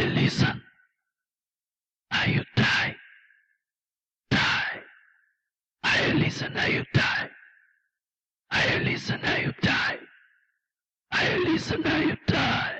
I listen. Now you die. Die. I listen, now you die. I listen, now you die. I listen, now you die.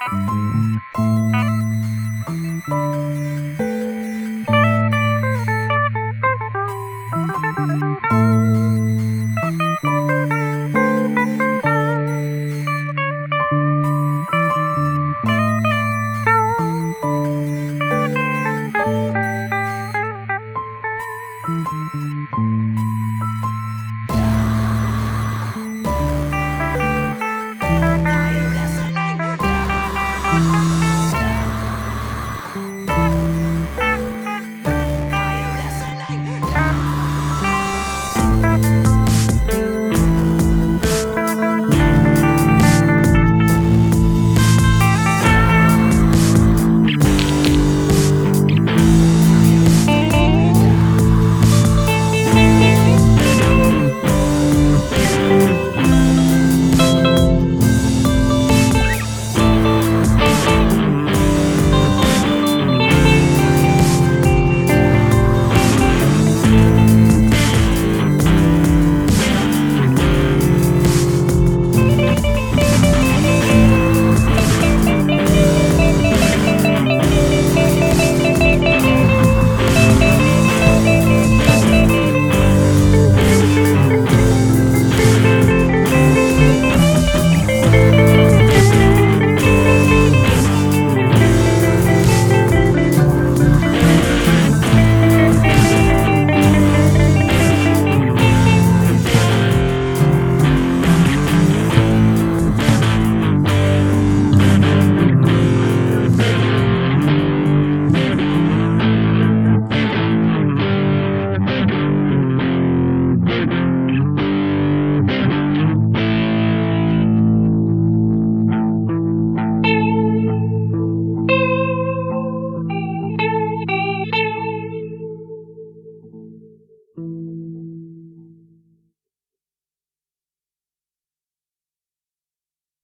Are you